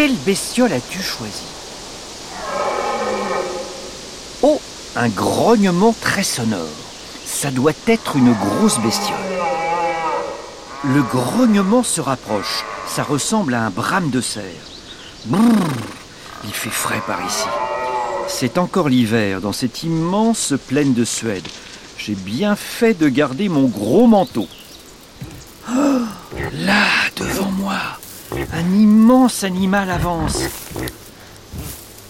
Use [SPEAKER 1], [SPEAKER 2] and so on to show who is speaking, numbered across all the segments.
[SPEAKER 1] Quelle bestiole as-tu choisi Oh, un grognement très sonore. Ça doit être une grosse bestiole. Le grognement se rapproche. Ça ressemble à un brame de cerf. Brrr, il fait frais par ici. C'est encore l'hiver dans cette immense plaine de Suède. J'ai bien fait de garder mon gros manteau. Oh, là, devant moi, un immense animal avance.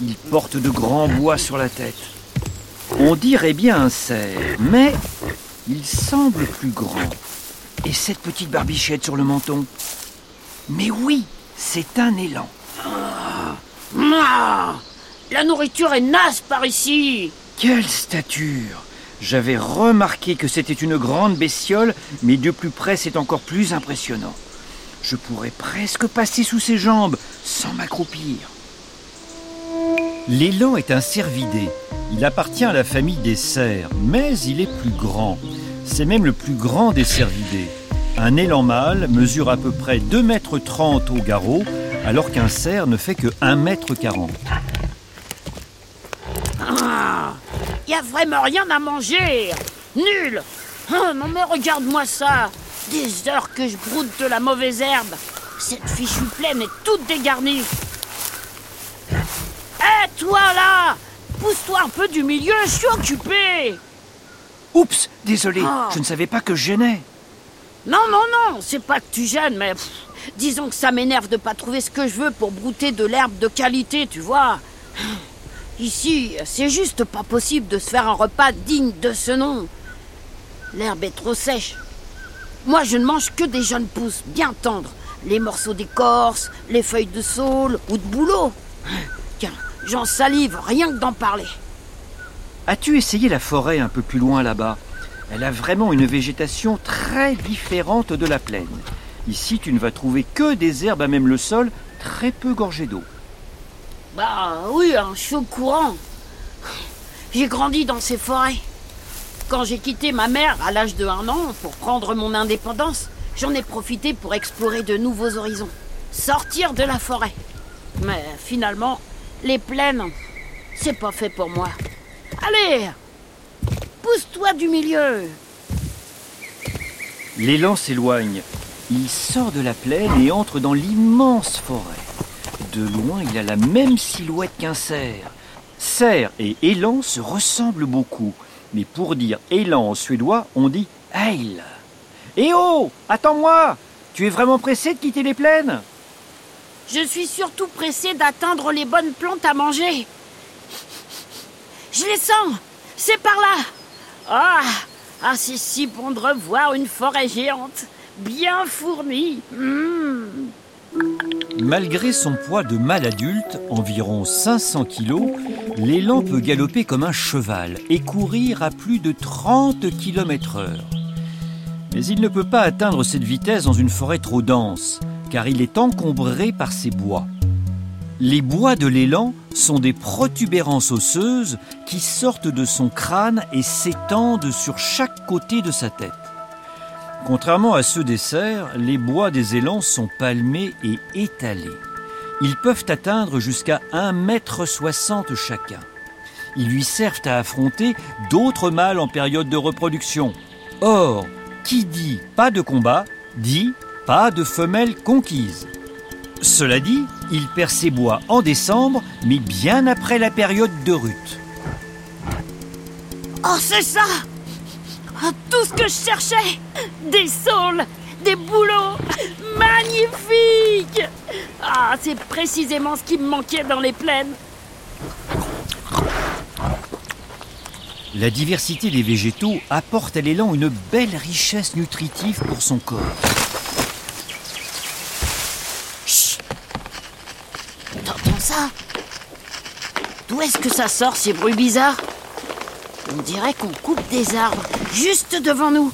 [SPEAKER 1] Il porte de grands bois sur la tête. On dirait bien un cerf, mais il semble plus grand. Et cette petite barbichette sur le menton Mais oui, c'est un élan.
[SPEAKER 2] Ah, la nourriture est naze par ici.
[SPEAKER 1] Quelle stature J'avais remarqué que c'était une grande bestiole, mais de plus près c'est encore plus impressionnant. Je pourrais presque passer sous ses jambes sans m'accroupir. L'élan est un cervidé. Il appartient à la famille des cerfs, mais il est plus grand. C'est même le plus grand des cervidés. Un élan mâle mesure à peu près 2,30 mètres au garrot, alors qu'un cerf ne fait que 1,40 mètre.
[SPEAKER 2] Ah, y a vraiment rien à manger. Nul. Non mais regarde-moi ça. Des heures que je broute de la mauvaise herbe. Cette fichue plaine est toute dégarnie. Hé, toi là Pousse-toi un peu du milieu, je suis occupé.
[SPEAKER 1] Oups, désolé,
[SPEAKER 2] Ah.
[SPEAKER 1] je ne savais pas que je gênais.
[SPEAKER 2] Non, non, non, c'est pas que tu gênes, mais pff, disons que ça m'énerve de pas trouver ce que je veux pour brouter de l'herbe de qualité, tu vois. Ici, c'est juste pas possible de se faire un repas digne de ce nom. L'herbe est trop sèche. Moi, je ne mange que des jeunes pousses bien tendres. Les morceaux d'écorce, les feuilles de saule ou de bouleau. Tiens, j'en salive rien que d'en parler.
[SPEAKER 1] As-tu essayé la forêt un peu plus loin là-bas? Elle a vraiment une végétation très différente de la plaine. Ici, tu ne vas trouver que des herbes à même le sol, très peu gorgées d'eau.
[SPEAKER 2] Bah oui, un chaud courant. J'ai grandi dans ces forêts. Quand j'ai quitté ma mère à l'âge de un an pour prendre mon indépendance, j'en ai profité pour explorer de nouveaux horizons. Sortir de la forêt. Mais finalement, les plaines, c'est pas fait pour moi. Allez Pousse-toi du milieu
[SPEAKER 1] L'élan s'éloigne. Il sort de la plaine et entre dans l'immense forêt. De loin, il a la même silhouette qu'un cerf. Cerf et élan se ressemblent beaucoup. Mais pour dire élan en suédois, on dit eil. Eh oh Attends-moi Tu es vraiment pressé de quitter les plaines?
[SPEAKER 2] Je suis surtout pressé d'atteindre les bonnes plantes à manger. Je les sens C'est par là Ah Ah, c'est si bon de revoir une forêt géante, bien fournie. Mmh.
[SPEAKER 1] Malgré son poids de mâle adulte, environ 500 kilos, l'élan peut galoper comme un cheval et courir à plus de 30 km heure. Mais il ne peut pas atteindre cette vitesse dans une forêt trop dense, car il est encombré par ses bois. Les bois de l'élan sont des protubérances osseuses qui sortent de son crâne et s'étendent sur chaque côté de sa tête. Contrairement à ceux des cerfs, les bois des élans sont palmés et étalés. Ils peuvent atteindre jusqu'à 1,60 m chacun. Ils lui servent à affronter d'autres mâles en période de reproduction. Or, qui dit pas de combat, dit pas de femelle conquise. Cela dit, il perd ses bois en décembre, mais bien après la période de rut.
[SPEAKER 2] Oh, c'est ça Tout ce que je cherchais. Des saules, des bouleaux. Magnifique. Ah, c'est précisément ce qui me manquait dans les plaines.
[SPEAKER 1] La diversité des végétaux apporte à l'élan une belle richesse nutritive pour son corps.
[SPEAKER 2] Chut. T'entends ça? D'où est-ce que ça sort, ces bruits bizarres? On dirait qu'on coupe des arbres, juste devant nous.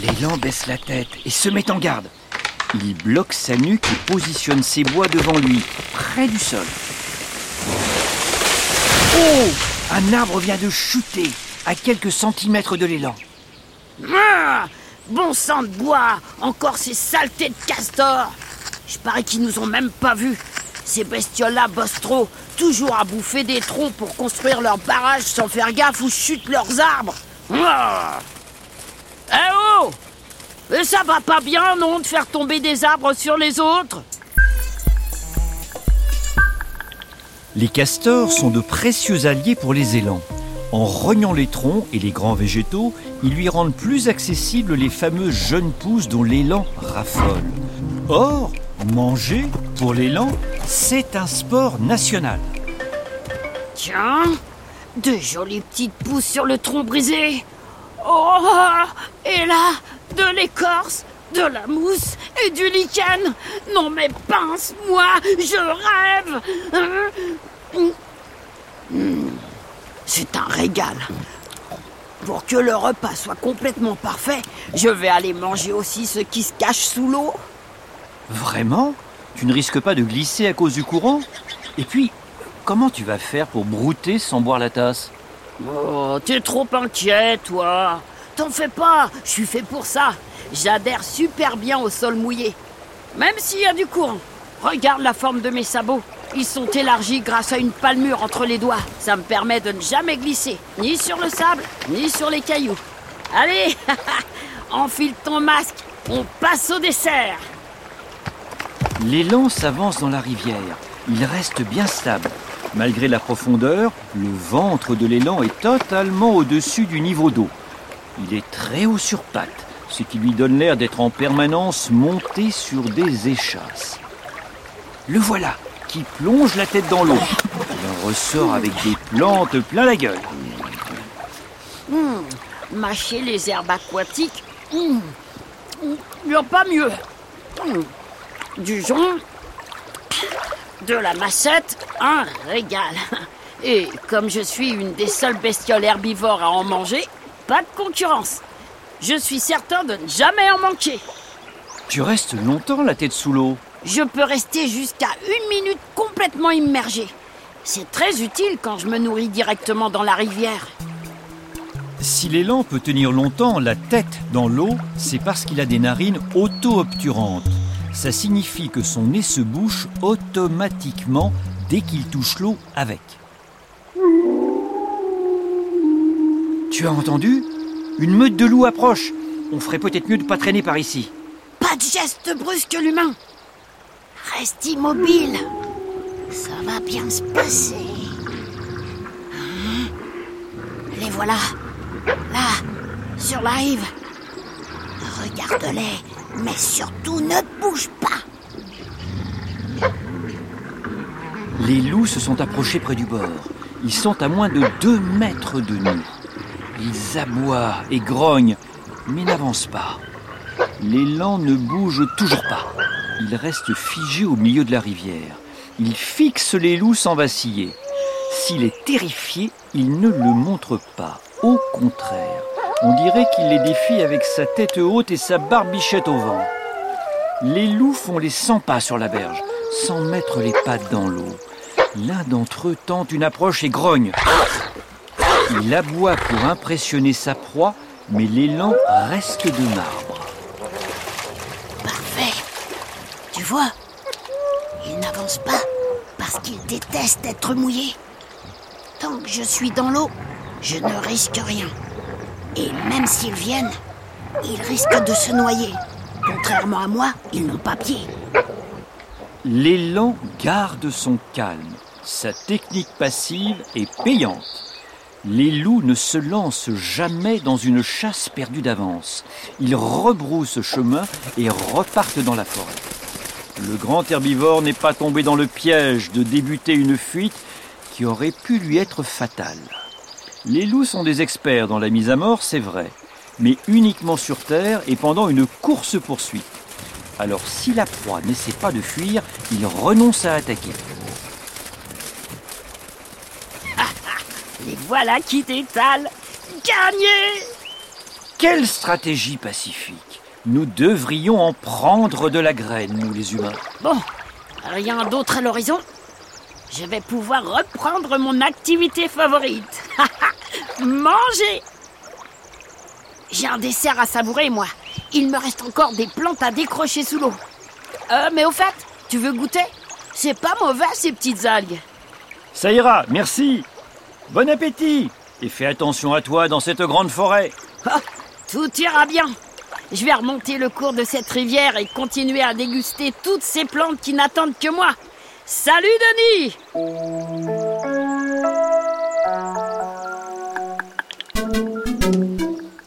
[SPEAKER 1] L'élan baisse la tête et se met en garde. Il bloque sa nuque et positionne ses bois devant lui, près du sol. Oh Un arbre vient de chuter à quelques centimètres de l'élan.
[SPEAKER 2] Ah bon sang de bois Encore ces saletés de castors Je parie qu'ils nous ont même pas vus. Ces bestioles-là bossent trop, toujours à bouffer des troncs pour construire leurs barrages sans faire gaffe où chutent leurs arbres. Eh oh Mais ça va pas bien, non, de faire tomber des arbres sur les autres?
[SPEAKER 1] Les castors sont de précieux alliés pour les élans. En rognant les troncs et les grands végétaux, ils lui rendent plus accessibles les fameuses jeunes pousses dont l'élan raffole. Or, manger, pour l'élan, c'est un sport national.
[SPEAKER 2] Tiens, de jolies petites pousses sur le tronc brisé. Oh, et là, de l'écorce, de la mousse et du lichen. Non mais pince-moi, je rêve. Hein? C'est un régal. Pour que le repas soit complètement parfait, je vais aller manger aussi ce qui se cache sous l'eau.
[SPEAKER 1] Vraiment? Tu ne risques pas de glisser à cause du courant? Et puis, comment tu vas faire pour brouter sans boire la tasse?
[SPEAKER 2] Oh, t'es trop inquiet, toi. T'en fais pas, je suis fait pour ça. J'adhère super bien au sol mouillé. Même s'il y a du courant. Regarde la forme de mes sabots. Ils sont élargis grâce à une palmure entre les doigts. Ça me permet de ne jamais glisser, ni sur le sable, ni sur les cailloux. Allez, enfile ton masque, on passe au dessert.
[SPEAKER 1] L'élan s'avance dans la rivière. Il reste bien stable. Malgré la profondeur, le ventre de l'élan est totalement au-dessus du niveau d'eau. Il est très haut sur pattes, ce qui lui donne l'air d'être en permanence monté sur des échasses. Le voilà, qui plonge la tête dans l'eau. Il en ressort avec des plantes plein la gueule.
[SPEAKER 2] Hum, mâcher les herbes aquatiques, il n'y a pas mieux. Du jonc, de la massette, un régal. Et comme je suis une des seules bestioles herbivores à en manger, pas de concurrence. Je suis certain de ne jamais en manquer.
[SPEAKER 1] Tu restes longtemps la tête sous l'eau
[SPEAKER 2] Je peux rester jusqu'à une minute complètement immergée. C'est très utile quand je me nourris directement dans la rivière.
[SPEAKER 1] Si l'élan peut tenir longtemps la tête dans l'eau, c'est parce qu'il a des narines auto-obturantes ça signifie que son nez se bouche automatiquement dès qu'il touche l'eau avec. Tu as entendu? Une meute de loups approche. On ferait peut-être mieux de pas traîner par ici.
[SPEAKER 2] Pas de geste brusque, l'humain. Reste immobile. Ça va bien se passer. Hein Les voilà. Là, sur la rive. Regarde-les. Mais surtout ne bouge pas.
[SPEAKER 1] Les loups se sont approchés près du bord. Ils sont à moins de deux mètres de nous. Ils aboient et grognent, mais n'avancent pas. L'élan ne bouge toujours pas. Il reste figé au milieu de la rivière. Il fixe les loups sans vaciller. S'il est terrifié, il ne le montre pas. Au contraire, on dirait qu'il les défie avec sa tête haute et sa barbichette au vent. Les loups font les 100 pas sur la berge, sans mettre les pattes dans l'eau. L'un d'entre eux tente une approche et grogne. Il aboie pour impressionner sa proie, mais l'élan reste de marbre.
[SPEAKER 2] Parfait. Vois, il n'avance pas parce qu'il déteste être mouillé. Tant que je suis dans l'eau, je ne risque rien. Et même s'ils viennent, ils risquent de se noyer. Contrairement à moi, ils n'ont pas pied.
[SPEAKER 1] L'élan garde son calme. Sa technique passive est payante. Les loups ne se lancent jamais dans une chasse perdue d'avance. Ils rebroussent chemin et repartent dans la forêt. Le grand herbivore n'est pas tombé dans le piège de débuter une fuite qui aurait pu lui être fatale. Les loups sont des experts dans la mise à mort, c'est vrai, mais uniquement sur Terre et pendant une course-poursuite. Alors si la proie n'essaie pas de fuir, il renonce à attaquer.
[SPEAKER 2] Les voilà qui t'étalent Gagné
[SPEAKER 1] Quelle stratégie pacifique Nous devrions en prendre de la graine, nous les humains.
[SPEAKER 2] Bon, rien d'autre à l'horizon Je vais pouvoir reprendre mon activité favorite. Manger J'ai un dessert à savourer, moi. Il me reste encore des plantes à décrocher sous l'eau. Euh, mais au fait, tu veux goûter? C'est pas mauvais ces petites algues.
[SPEAKER 1] Ça ira, merci. Bon appétit et fais attention à toi dans cette grande forêt.
[SPEAKER 2] Oh, tout ira bien. Je vais remonter le cours de cette rivière et continuer à déguster toutes ces plantes qui n'attendent que moi. Salut Denis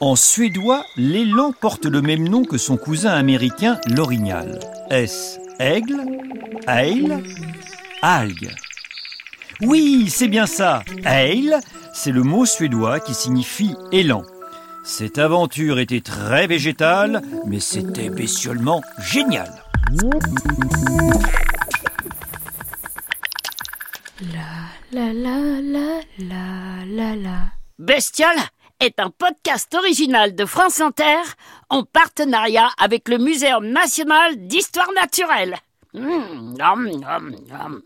[SPEAKER 1] En suédois, l'élan porte le même nom que son cousin américain l'orignal. Est-ce aigle, aile, algue Oui, c'est bien ça. Aile, c'est le mot suédois qui signifie élan. Cette aventure était très végétale, mais c'était bestiolement génial.
[SPEAKER 3] La la la la la la la.
[SPEAKER 2] Bestiole est un podcast original de France Inter en partenariat avec le Muséum national d'histoire naturelle. Mmh, nom, nom, nom.